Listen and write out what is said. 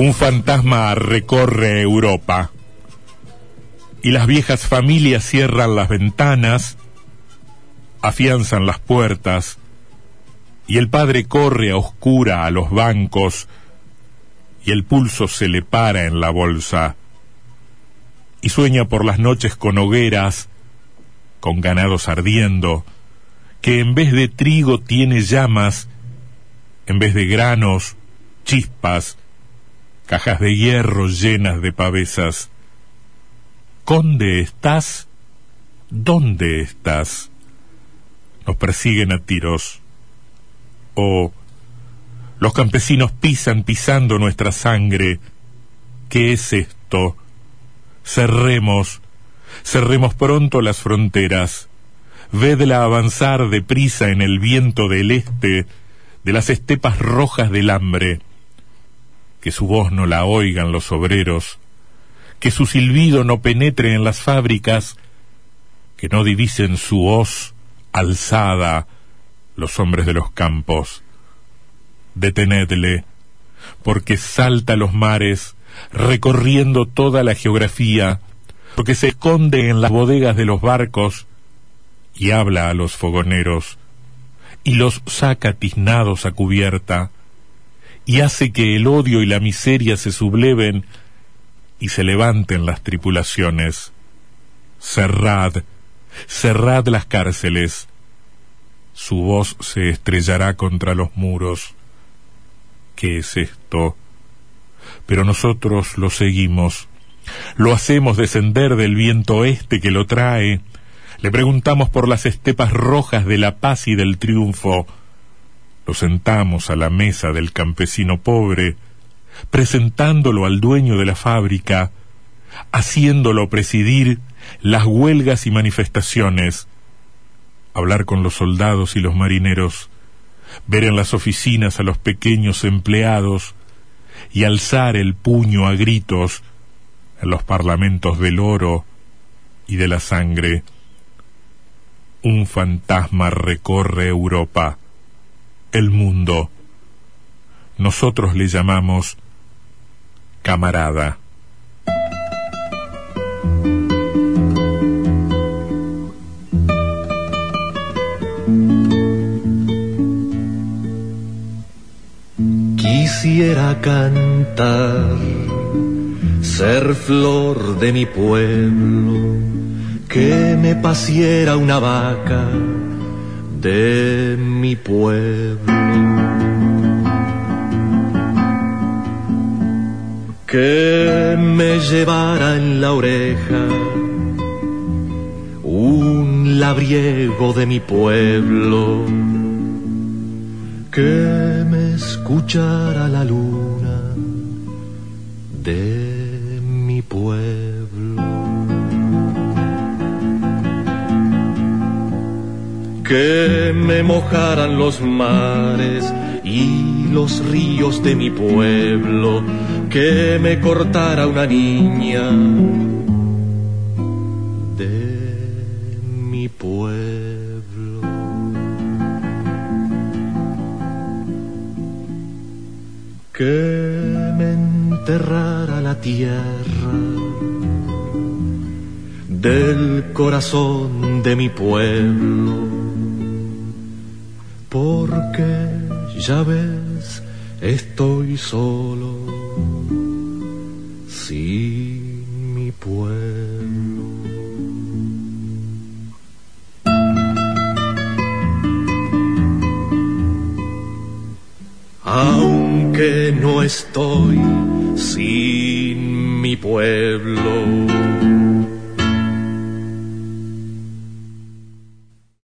Un fantasma recorre Europa. Y las viejas familias cierran las ventanas, afianzan las puertas y el padre corre a oscura a los bancos y el pulso se le para en la bolsa y sueña por las noches con hogueras, con ganados ardiendo, que en vez de trigo tiene llamas, en vez de granos, chispas, cajas de hierro llenas de pavesas. ¿Conde estás? ¿Dónde estás? Nos persiguen a tiros. Oh, los campesinos pisan pisando nuestra sangre. ¿Qué es esto? Cerremos, cerremos pronto las fronteras. Vedla avanzar deprisa en el viento del este, de las estepas rojas del hambre que su voz no la oigan los obreros, que su silbido no penetre en las fábricas, que no divisen su hoz alzada los hombres de los campos. Detenedle, porque salta los mares, recorriendo toda la geografía, porque se esconde en las bodegas de los barcos y habla a los fogoneros, y los saca tiznados a cubierta, y hace que el odio y la miseria se subleven y se levanten las tripulaciones. Cerrad, cerrad las cárceles. Su voz se estrellará contra los muros. ¿Qué es esto? Pero nosotros lo seguimos. Lo hacemos descender del viento este que lo trae. Le preguntamos por las estepas rojas de la paz y del triunfo sentamos a la mesa del campesino pobre, presentándolo al dueño de la fábrica, haciéndolo presidir las huelgas y manifestaciones, hablar con los soldados y los marineros, ver en las oficinas a los pequeños empleados y alzar el puño a gritos en los parlamentos del oro y de la sangre. Un fantasma recorre Europa el mundo. Nosotros le llamamos camarada. Quisiera cantar, ser flor de mi pueblo, que me pasiera una vaca de mi pueblo. Que me llevara en la oreja un labriego de mi pueblo. Que me escuchara la luna de mi pueblo. Que me mojaran los mares y los ríos de mi pueblo, que me cortara una niña de mi pueblo. Que me enterrara la tierra del corazón de mi pueblo porque ya ves, estoy solo, sin mi pueblo. Aunque no estoy sin mi pueblo